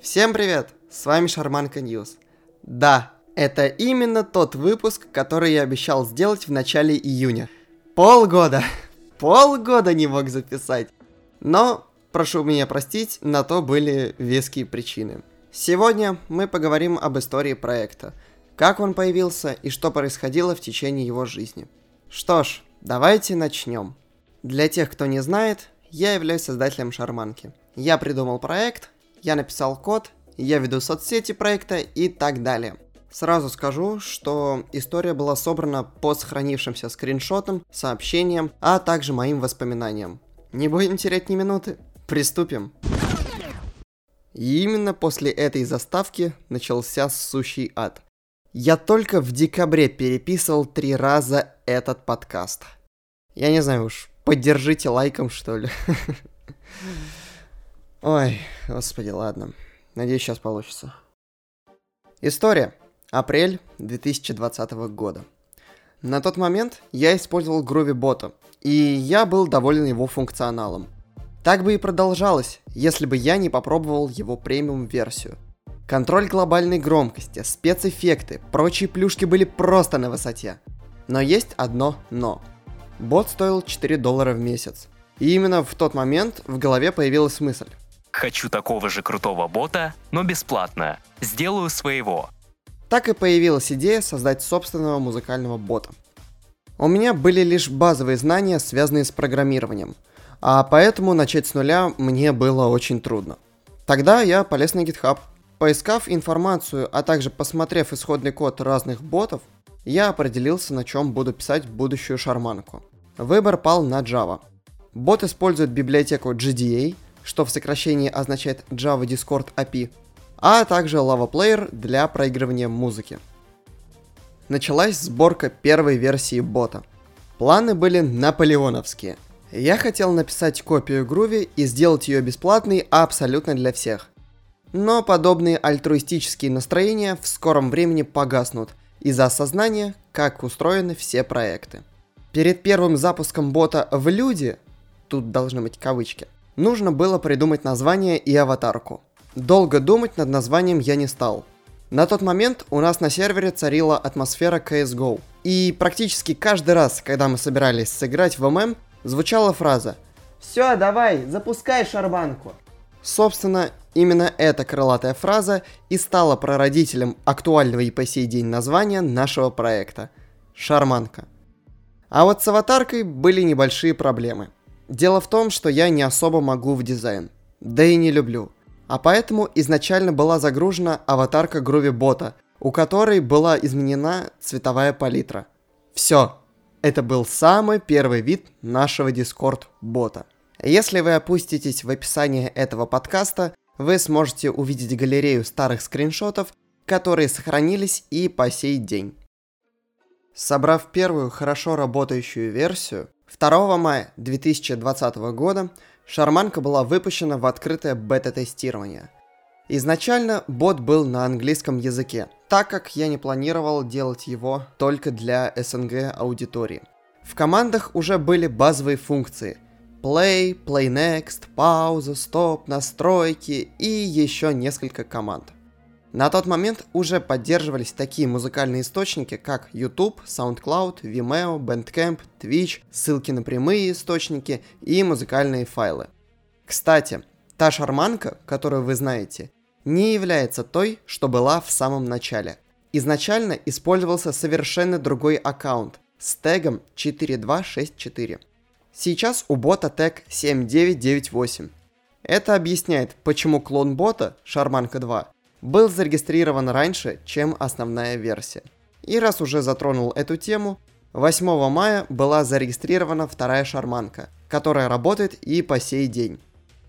Всем привет! С вами Шарманка News. Да, это именно тот выпуск, который я обещал сделать в начале июня. Полгода! Полгода не мог записать. Но, прошу меня простить, на то были веские причины. Сегодня мы поговорим об истории проекта, как он появился и что происходило в течение его жизни. Что ж, давайте начнем. Для тех, кто не знает, я являюсь создателем Шарманки. Я придумал проект, я написал код, я веду соцсети проекта и так далее. Сразу скажу, что история была собрана по сохранившимся скриншотам, сообщениям, а также моим воспоминаниям. Не будем терять ни минуты. Приступим. И именно после этой заставки начался сущий ад. Я только в декабре переписывал три раза этот подкаст. Я не знаю уж, поддержите лайком, что ли. Ой, господи, ладно. Надеюсь, сейчас получится. История. Апрель 2020 года. На тот момент я использовал Groovy бота, и я был доволен его функционалом. Так бы и продолжалось, если бы я не попробовал его премиум-версию. Контроль глобальной громкости, спецэффекты, прочие плюшки были просто на высоте. Но есть одно «но». Бот стоил 4 доллара в месяц. И именно в тот момент в голове появилась мысль. Хочу такого же крутого бота, но бесплатно. Сделаю своего. Так и появилась идея создать собственного музыкального бота. У меня были лишь базовые знания, связанные с программированием, а поэтому начать с нуля мне было очень трудно. Тогда я полез на GitHub. Поискав информацию, а также посмотрев исходный код разных ботов, я определился, на чем буду писать будущую шарманку. Выбор пал на Java. Бот использует библиотеку GDA, что в сокращении означает Java Discord API, а также Lava Player для проигрывания музыки. Началась сборка первой версии бота. Планы были наполеоновские. Я хотел написать копию Groovy и сделать ее бесплатной абсолютно для всех. Но подобные альтруистические настроения в скором времени погаснут из-за осознания, как устроены все проекты. Перед первым запуском бота в люди, тут должны быть кавычки, нужно было придумать название и аватарку. Долго думать над названием я не стал. На тот момент у нас на сервере царила атмосфера CSGO. И практически каждый раз, когда мы собирались сыграть в ММ, звучала фраза «Все, давай, запускай шарбанку». Собственно, именно эта крылатая фраза и стала прародителем актуального и по сей день названия нашего проекта – «Шарманка». А вот с аватаркой были небольшие проблемы – Дело в том, что я не особо могу в дизайн. Да и не люблю. А поэтому изначально была загружена аватарка Groovy бота, у которой была изменена цветовая палитра. Все. Это был самый первый вид нашего Discord бота. Если вы опуститесь в описание этого подкаста, вы сможете увидеть галерею старых скриншотов, которые сохранились и по сей день. Собрав первую хорошо работающую версию, 2 мая 2020 года шарманка была выпущена в открытое бета-тестирование. Изначально бот был на английском языке, так как я не планировал делать его только для СНГ аудитории. В командах уже были базовые функции Play, Play Next, пауза, стоп, настройки и еще несколько команд. На тот момент уже поддерживались такие музыкальные источники, как YouTube, SoundCloud, Vimeo, Bandcamp, Twitch, ссылки на прямые источники и музыкальные файлы. Кстати, та шарманка, которую вы знаете, не является той, что была в самом начале. Изначально использовался совершенно другой аккаунт с тегом 4264. Сейчас у бота тег 7998. Это объясняет, почему клон бота, Шарманка 2, был зарегистрирован раньше, чем основная версия. И раз уже затронул эту тему, 8 мая была зарегистрирована вторая шарманка, которая работает и по сей день.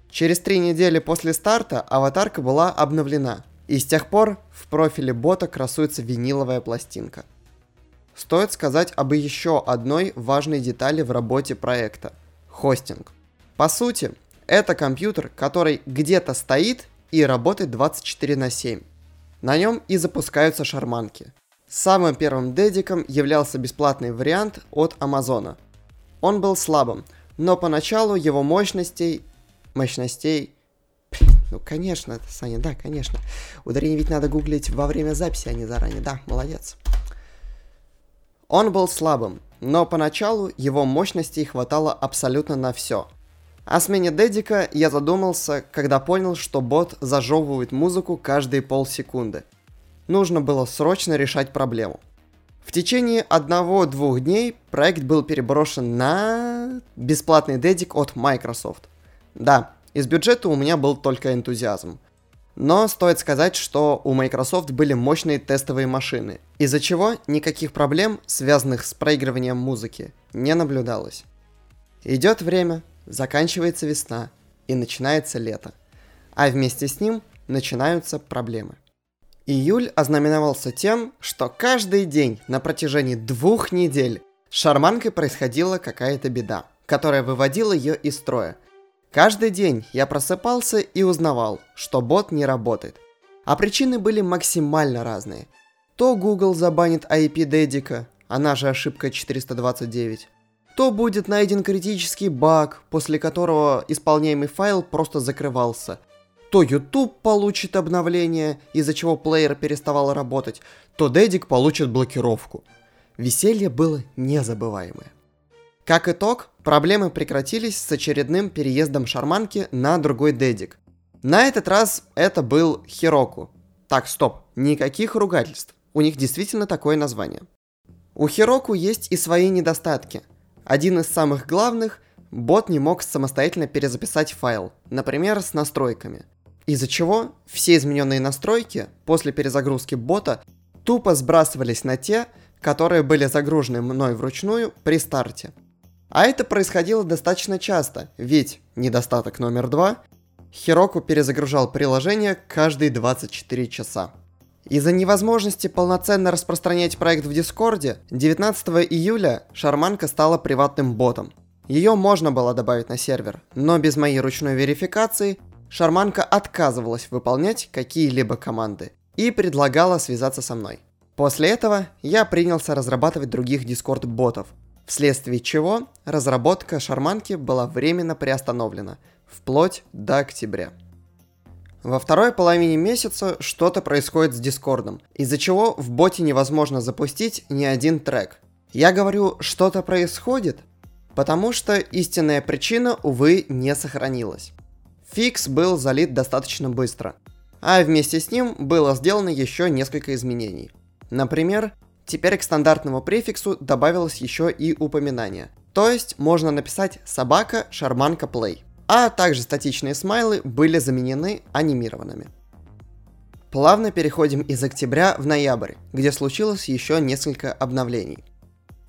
Через три недели после старта аватарка была обновлена, и с тех пор в профиле бота красуется виниловая пластинка. Стоит сказать об еще одной важной детали в работе проекта – хостинг. По сути, это компьютер, который где-то стоит и работает 24 на 7. На нем и запускаются шарманки. Самым первым дедиком являлся бесплатный вариант от Амазона. Он был слабым, но поначалу его мощностей... мощностей... Ну, конечно, Саня, да, конечно. Ударение ведь надо гуглить во время записи, а не заранее. Да, молодец. Он был слабым, но поначалу его мощностей хватало абсолютно на все. О смене Дедика я задумался, когда понял, что бот зажевывает музыку каждые полсекунды. Нужно было срочно решать проблему. В течение одного-двух дней проект был переброшен на бесплатный дедик от Microsoft. Да, из бюджета у меня был только энтузиазм. Но стоит сказать, что у Microsoft были мощные тестовые машины, из-за чего никаких проблем, связанных с проигрыванием музыки, не наблюдалось. Идет время, заканчивается весна и начинается лето, а вместе с ним начинаются проблемы. Июль ознаменовался тем, что каждый день на протяжении двух недель с шарманкой происходила какая-то беда, которая выводила ее из строя – Каждый день я просыпался и узнавал, что бот не работает. А причины были максимально разные. То Google забанит IP дедика, она же ошибка 429. То будет найден критический баг, после которого исполняемый файл просто закрывался. То YouTube получит обновление, из-за чего плеер переставал работать, то дедик получит блокировку. Веселье было незабываемое. Как итог, проблемы прекратились с очередным переездом шарманки на другой дедик. На этот раз это был Хироку. Так, стоп, никаких ругательств. У них действительно такое название. У Хироку есть и свои недостатки. Один из самых главных – бот не мог самостоятельно перезаписать файл, например, с настройками. Из-за чего все измененные настройки после перезагрузки бота тупо сбрасывались на те, которые были загружены мной вручную при старте – а это происходило достаточно часто, ведь недостаток номер два – Хироку перезагружал приложение каждые 24 часа. Из-за невозможности полноценно распространять проект в Дискорде, 19 июля Шарманка стала приватным ботом. Ее можно было добавить на сервер, но без моей ручной верификации Шарманка отказывалась выполнять какие-либо команды и предлагала связаться со мной. После этого я принялся разрабатывать других Дискорд-ботов, вследствие чего разработка шарманки была временно приостановлена, вплоть до октября. Во второй половине месяца что-то происходит с Дискордом, из-за чего в боте невозможно запустить ни один трек. Я говорю «что-то происходит», потому что истинная причина, увы, не сохранилась. Фикс был залит достаточно быстро, а вместе с ним было сделано еще несколько изменений. Например, Теперь к стандартному префиксу добавилось еще и упоминание. То есть можно написать собака шарманка play. А также статичные смайлы были заменены анимированными. Плавно переходим из октября в ноябрь, где случилось еще несколько обновлений.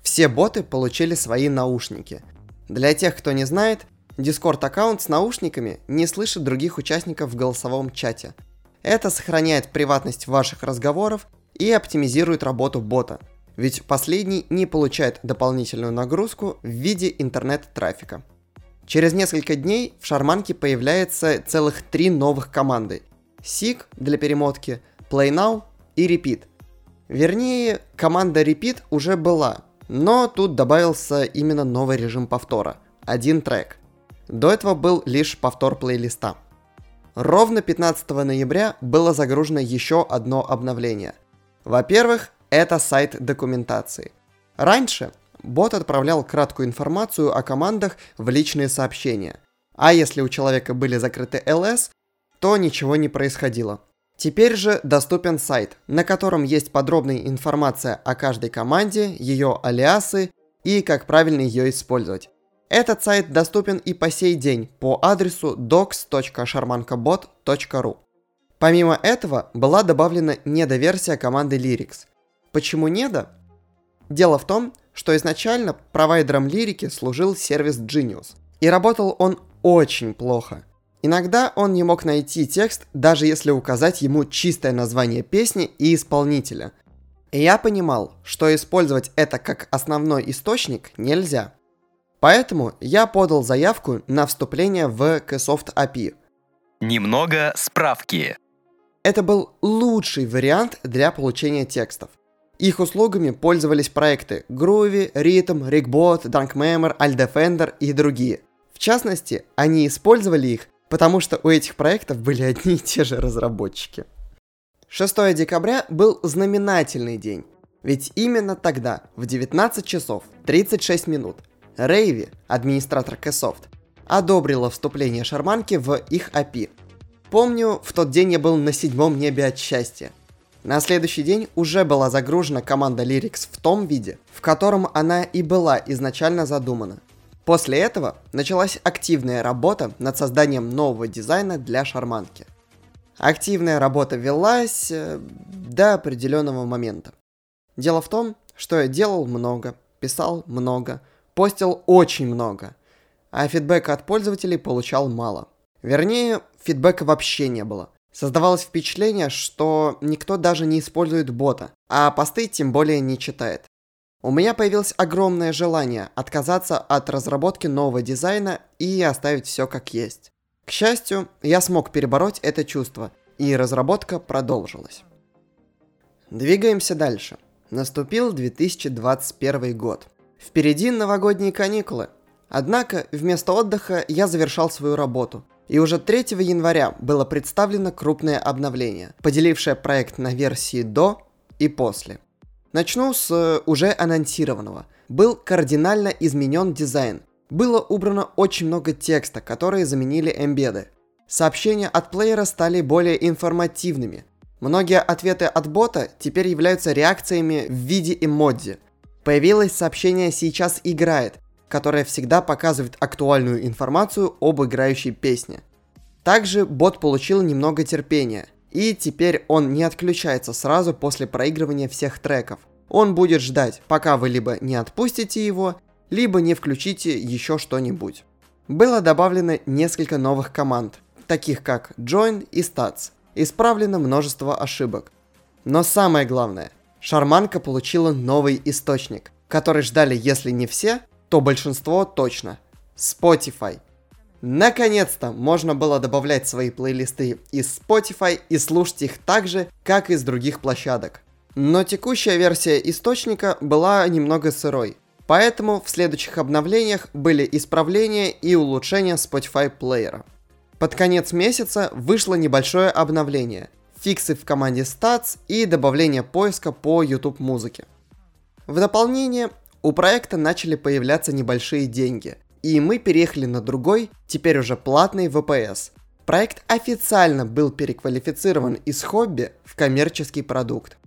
Все боты получили свои наушники. Для тех, кто не знает, Discord аккаунт с наушниками не слышит других участников в голосовом чате. Это сохраняет приватность ваших разговоров и оптимизирует работу бота, ведь последний не получает дополнительную нагрузку в виде интернет-трафика. Через несколько дней в шарманке появляется целых три новых команды. Seek для перемотки, Play Now и Repeat. Вернее, команда Repeat уже была, но тут добавился именно новый режим повтора – один трек. До этого был лишь повтор плейлиста. Ровно 15 ноября было загружено еще одно обновление – во-первых, это сайт документации. Раньше бот отправлял краткую информацию о командах в личные сообщения. А если у человека были закрыты LS, то ничего не происходило. Теперь же доступен сайт, на котором есть подробная информация о каждой команде, ее алиасы и как правильно ее использовать. Этот сайт доступен и по сей день по адресу docs.sharmankabot.ru. Помимо этого, была добавлена недоверсия команды Lyrics. Почему недо? Дело в том, что изначально провайдером лирики служил сервис Genius. И работал он очень плохо. Иногда он не мог найти текст, даже если указать ему чистое название песни и исполнителя. И я понимал, что использовать это как основной источник нельзя. Поэтому я подал заявку на вступление в Ksoft API. Немного справки. Это был лучший вариант для получения текстов. Их услугами пользовались проекты Groovy, Rhythm, Rigbot, DunkMemor, AlDefender и другие. В частности, они использовали их потому что у этих проектов были одни и те же разработчики. 6 декабря был знаменательный день, ведь именно тогда, в 19 часов 36 минут, Рейви, администратор Ksoft, одобрила вступление шарманки в их API. Помню, в тот день я был на седьмом небе от счастья. На следующий день уже была загружена команда Lyrics в том виде, в котором она и была изначально задумана. После этого началась активная работа над созданием нового дизайна для шарманки. Активная работа велась э, до определенного момента. Дело в том, что я делал много, писал много, постил очень много, а фидбэка от пользователей получал мало. Вернее, фидбэка вообще не было. Создавалось впечатление, что никто даже не использует бота, а посты тем более не читает. У меня появилось огромное желание отказаться от разработки нового дизайна и оставить все как есть. К счастью, я смог перебороть это чувство, и разработка продолжилась. Двигаемся дальше. Наступил 2021 год. Впереди новогодние каникулы. Однако, вместо отдыха я завершал свою работу. И уже 3 января было представлено крупное обновление, поделившее проект на версии до и после. Начну с э, уже анонсированного. Был кардинально изменен дизайн. Было убрано очень много текста, которые заменили эмбеды. Сообщения от плеера стали более информативными. Многие ответы от бота теперь являются реакциями в виде эмодзи. Появилось сообщение «Сейчас играет», которое всегда показывает актуальную информацию об играющей песне. Также бот получил немного терпения – и теперь он не отключается сразу после проигрывания всех треков. Он будет ждать, пока вы либо не отпустите его, либо не включите еще что-нибудь. Было добавлено несколько новых команд, таких как Join и Stats. Исправлено множество ошибок. Но самое главное, Шарманка получила новый источник, который ждали если не все, то большинство точно. Spotify – Наконец-то можно было добавлять свои плейлисты из Spotify и слушать их так же, как и с других площадок. Но текущая версия источника была немного сырой, поэтому в следующих обновлениях были исправления и улучшения Spotify плеера. Под конец месяца вышло небольшое обновление, фиксы в команде Stats и добавление поиска по YouTube музыке. В дополнение у проекта начали появляться небольшие деньги – и мы переехали на другой, теперь уже платный VPS. Проект официально был переквалифицирован из хобби в коммерческий продукт.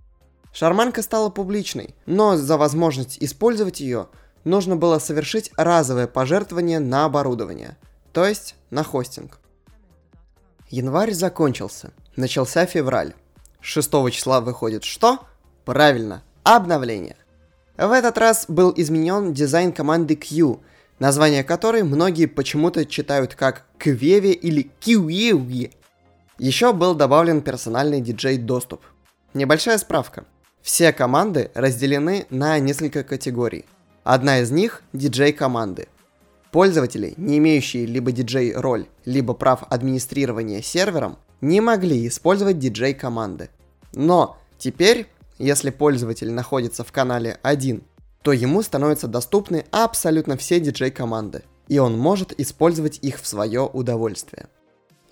Шарманка стала публичной, но за возможность использовать ее нужно было совершить разовое пожертвование на оборудование, то есть на хостинг. Январь закончился, начался февраль. 6 числа выходит что? Правильно, обновление. В этот раз был изменен дизайн команды Q – название которой многие почему-то читают как Квеви или Киуеви. Еще был добавлен персональный диджей-доступ. Небольшая справка. Все команды разделены на несколько категорий. Одна из них – диджей-команды. Пользователи, не имеющие либо диджей-роль, либо прав администрирования сервером, не могли использовать диджей-команды. Но теперь, если пользователь находится в канале 1 то ему становятся доступны абсолютно все диджей-команды, и он может использовать их в свое удовольствие.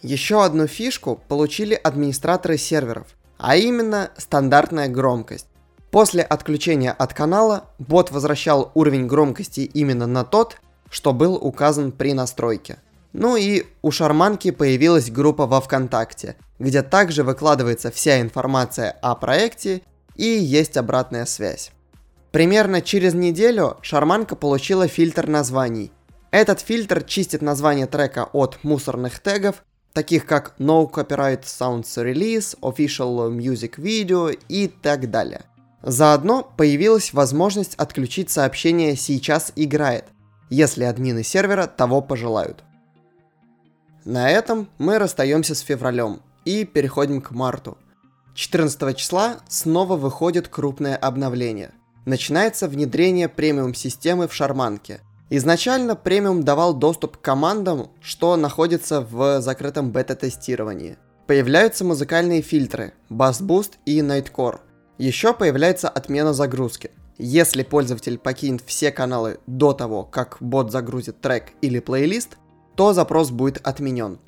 Еще одну фишку получили администраторы серверов, а именно стандартная громкость. После отключения от канала бот возвращал уровень громкости именно на тот, что был указан при настройке. Ну и у Шарманки появилась группа во ВКонтакте, где также выкладывается вся информация о проекте и есть обратная связь. Примерно через неделю Шарманка получила фильтр названий. Этот фильтр чистит название трека от мусорных тегов, таких как No Copyright Sounds Release, Official Music Video и так далее. Заодно появилась возможность отключить сообщение «Сейчас играет», если админы сервера того пожелают. На этом мы расстаемся с февралем и переходим к марту. 14 числа снова выходит крупное обновление – начинается внедрение премиум-системы в шарманке. Изначально премиум давал доступ к командам, что находится в закрытом бета-тестировании. Появляются музыкальные фильтры, Boost и Nightcore. Еще появляется отмена загрузки. Если пользователь покинет все каналы до того, как бот загрузит трек или плейлист, то запрос будет отменен.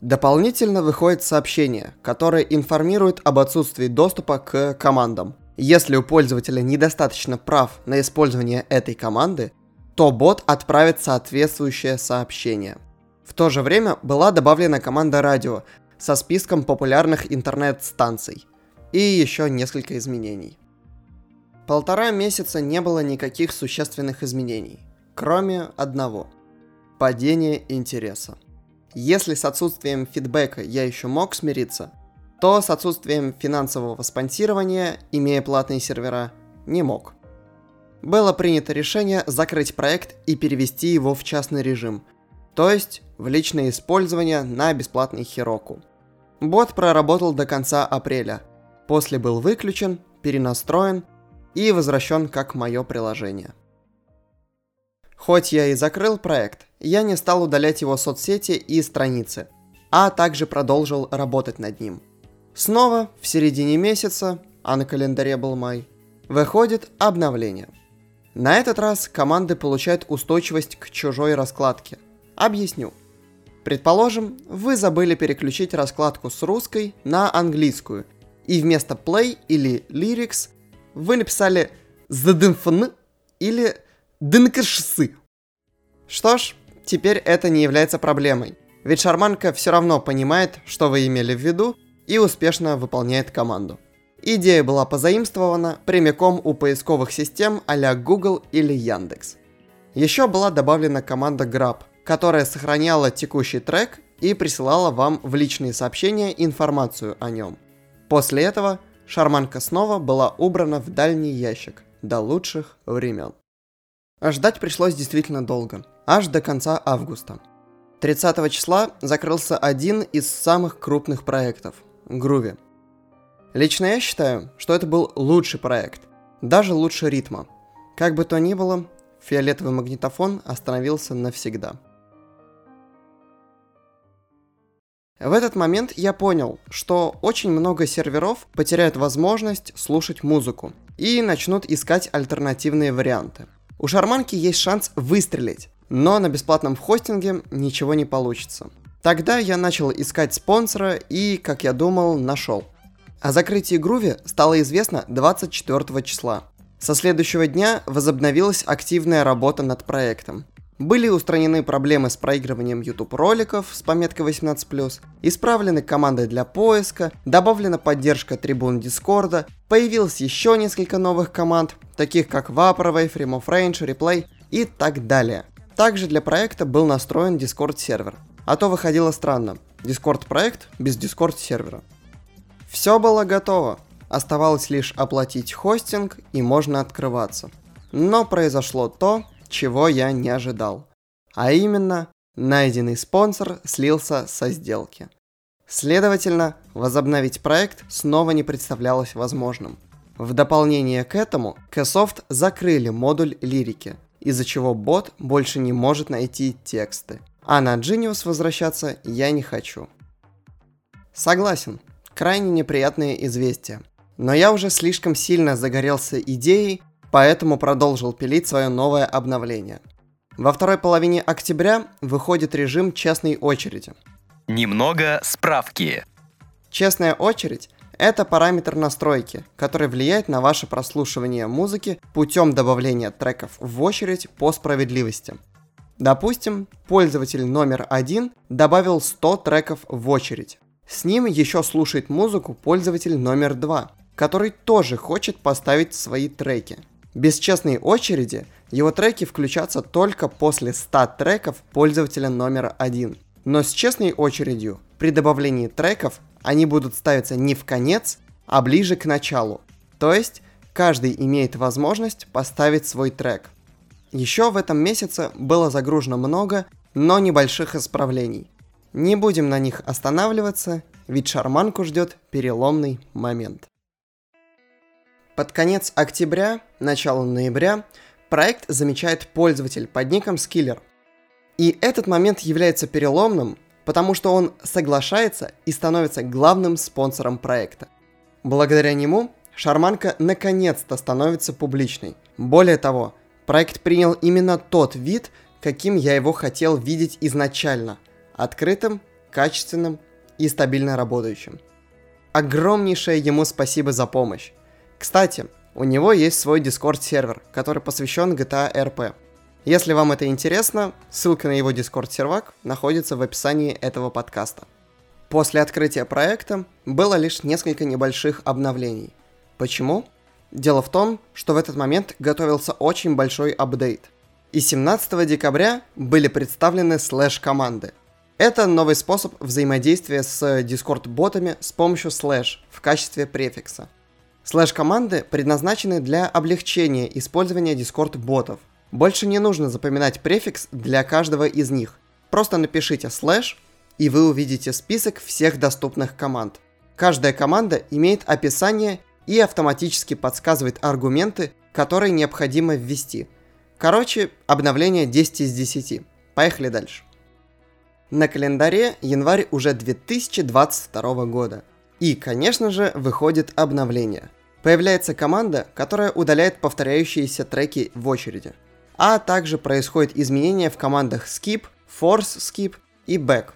Дополнительно выходит сообщение, которое информирует об отсутствии доступа к командам. Если у пользователя недостаточно прав на использование этой команды, то бот отправит соответствующее сообщение. В то же время была добавлена команда радио со списком популярных интернет-станций и еще несколько изменений. Полтора месяца не было никаких существенных изменений, кроме одного – падения интереса. Если с отсутствием фидбэка я еще мог смириться, то с отсутствием финансового спонсирования, имея платные сервера, не мог. Было принято решение закрыть проект и перевести его в частный режим, то есть в личное использование на бесплатный Хироку. Бот проработал до конца апреля, после был выключен, перенастроен и возвращен как мое приложение. Хоть я и закрыл проект, я не стал удалять его соцсети и страницы, а также продолжил работать над ним. Снова в середине месяца, а на календаре был май, выходит обновление. На этот раз команды получают устойчивость к чужой раскладке. Объясню. Предположим, вы забыли переключить раскладку с русской на английскую, и вместо play или lyrics вы написали zdnfn или днкшсы. Что ж, теперь это не является проблемой, ведь шарманка все равно понимает, что вы имели в виду, и успешно выполняет команду. Идея была позаимствована прямиком у поисковых систем а Google или Яндекс. Еще была добавлена команда Grab, которая сохраняла текущий трек и присылала вам в личные сообщения информацию о нем. После этого шарманка снова была убрана в дальний ящик до лучших времен. Ждать пришлось действительно долго, аж до конца августа. 30 числа закрылся один из самых крупных проектов – Groovy. Лично я считаю, что это был лучший проект, даже лучше ритма. Как бы то ни было, фиолетовый магнитофон остановился навсегда – В этот момент я понял, что очень много серверов потеряют возможность слушать музыку и начнут искать альтернативные варианты. У шарманки есть шанс выстрелить, но на бесплатном хостинге ничего не получится. Тогда я начал искать спонсора и, как я думал, нашел. О закрытии Груви стало известно 24 числа. Со следующего дня возобновилась активная работа над проектом. Были устранены проблемы с проигрыванием YouTube роликов с пометкой 18+, исправлены команды для поиска, добавлена поддержка трибун Дискорда, появилось еще несколько новых команд, таких как Vaporwave, Remove Range, Replay и так далее. Также для проекта был настроен Discord сервер. А то выходило странно. Discord проект без Discord сервера. Все было готово. Оставалось лишь оплатить хостинг и можно открываться. Но произошло то, чего я не ожидал. А именно, найденный спонсор слился со сделки. Следовательно, возобновить проект снова не представлялось возможным. В дополнение к этому, Ksoft закрыли модуль лирики, из-за чего бот больше не может найти тексты. А на Genius возвращаться я не хочу. Согласен, крайне неприятные известия. Но я уже слишком сильно загорелся идеей поэтому продолжил пилить свое новое обновление. Во второй половине октября выходит режим частной очереди. Немного справки. Честная очередь – это параметр настройки, который влияет на ваше прослушивание музыки путем добавления треков в очередь по справедливости. Допустим, пользователь номер один добавил 100 треков в очередь. С ним еще слушает музыку пользователь номер два, который тоже хочет поставить свои треки. Без честной очереди его треки включатся только после 100 треков пользователя номер один. Но с честной очередью при добавлении треков они будут ставиться не в конец, а ближе к началу. То есть каждый имеет возможность поставить свой трек. Еще в этом месяце было загружено много, но небольших исправлений. Не будем на них останавливаться, ведь шарманку ждет переломный момент. Под конец октября, начало ноября, проект замечает пользователь под ником Skiller. И этот момент является переломным, потому что он соглашается и становится главным спонсором проекта. Благодаря нему шарманка наконец-то становится публичной. Более того, проект принял именно тот вид, каким я его хотел видеть изначально – открытым качественным и стабильно работающим. Огромнейшее ему спасибо за помощь. Кстати, у него есть свой Discord сервер, который посвящен GTA RP. Если вам это интересно, ссылка на его Discord сервак находится в описании этого подкаста. После открытия проекта было лишь несколько небольших обновлений. Почему? Дело в том, что в этот момент готовился очень большой апдейт. И 17 декабря были представлены слэш-команды. Это новый способ взаимодействия с Discord-ботами с помощью слэш в качестве префикса. Слэш-команды предназначены для облегчения использования Discord-ботов. Больше не нужно запоминать префикс для каждого из них. Просто напишите слэш, и вы увидите список всех доступных команд. Каждая команда имеет описание и автоматически подсказывает аргументы, которые необходимо ввести. Короче, обновление 10 из 10. Поехали дальше. На календаре январь уже 2022 года. И, конечно же, выходит обновление. Появляется команда, которая удаляет повторяющиеся треки в очереди. А также происходит изменения в командах Skip, Force Skip и Back.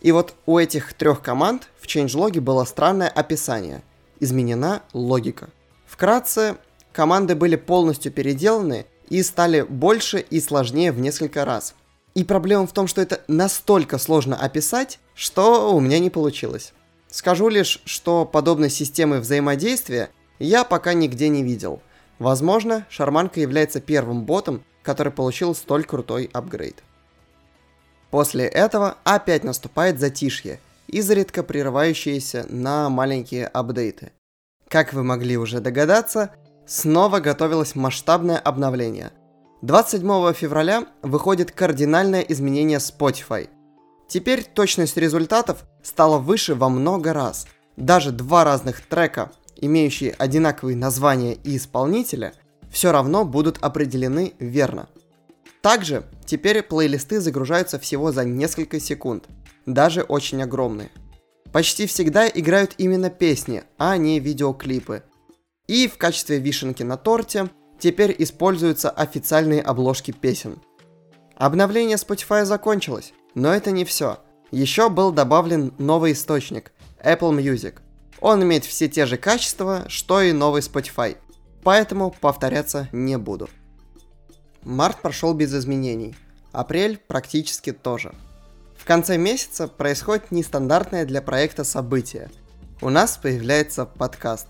И вот у этих трех команд в changelog было странное описание изменена логика. Вкратце, команды были полностью переделаны и стали больше и сложнее в несколько раз. И проблема в том, что это настолько сложно описать, что у меня не получилось. Скажу лишь, что подобной системы взаимодействия я пока нигде не видел. Возможно, Шарманка является первым ботом, который получил столь крутой апгрейд. После этого опять наступает затишье, изредка прерывающиеся на маленькие апдейты. Как вы могли уже догадаться, снова готовилось масштабное обновление. 27 февраля выходит кардинальное изменение Spotify. Теперь точность результатов стала выше во много раз. Даже два разных трека, имеющие одинаковые названия и исполнителя, все равно будут определены верно. Также теперь плейлисты загружаются всего за несколько секунд – даже очень огромные. Почти всегда играют именно песни, а не видеоклипы. И в качестве вишенки на торте теперь используются официальные обложки песен. Обновление Spotify закончилось, но это не все. Еще был добавлен новый источник – Apple Music. Он имеет все те же качества, что и новый Spotify, поэтому повторяться не буду. Март прошел без изменений, апрель практически тоже – конце месяца происходит нестандартное для проекта событие. У нас появляется подкаст.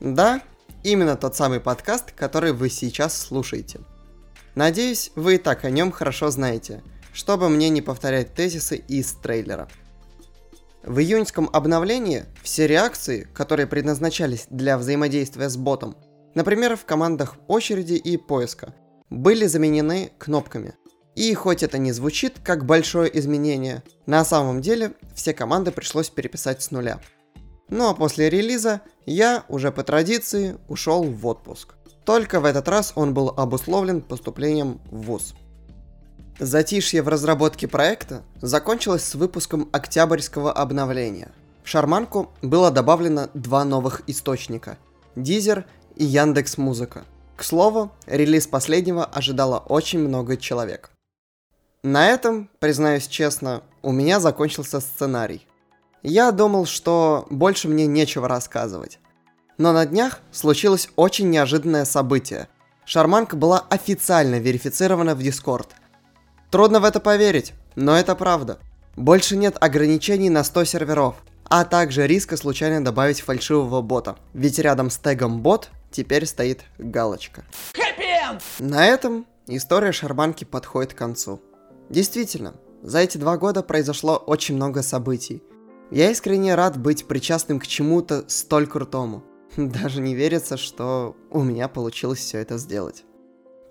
Да, именно тот самый подкаст, который вы сейчас слушаете. Надеюсь, вы и так о нем хорошо знаете, чтобы мне не повторять тезисы из трейлера. В июньском обновлении все реакции, которые предназначались для взаимодействия с ботом, например, в командах очереди и поиска, были заменены кнопками – и хоть это не звучит как большое изменение, на самом деле все команды пришлось переписать с нуля. Ну а после релиза я, уже по традиции, ушел в отпуск. Только в этот раз он был обусловлен поступлением в ВУЗ. Затишье в разработке проекта закончилось с выпуском октябрьского обновления. В Шарманку было добавлено два новых источника – Дизер и Яндекс Музыка. К слову, релиз последнего ожидало очень много человек. На этом, признаюсь честно, у меня закончился сценарий. Я думал, что больше мне нечего рассказывать. Но на днях случилось очень неожиданное событие. Шарманка была официально верифицирована в Discord. Трудно в это поверить, но это правда. Больше нет ограничений на 100 серверов, а также риска случайно добавить фальшивого бота. Ведь рядом с тегом бот теперь стоит галочка. На этом история Шарманки подходит к концу. Действительно, за эти два года произошло очень много событий. Я искренне рад быть причастным к чему-то столь крутому. Даже не верится, что у меня получилось все это сделать.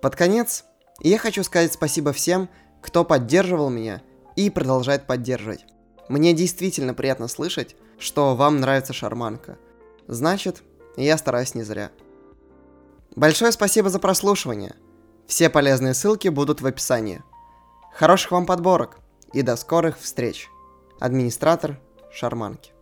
Под конец, я хочу сказать спасибо всем, кто поддерживал меня и продолжает поддерживать. Мне действительно приятно слышать, что вам нравится шарманка. Значит, я стараюсь не зря. Большое спасибо за прослушивание. Все полезные ссылки будут в описании. Хороших вам подборок и до скорых встреч. Администратор Шарманки.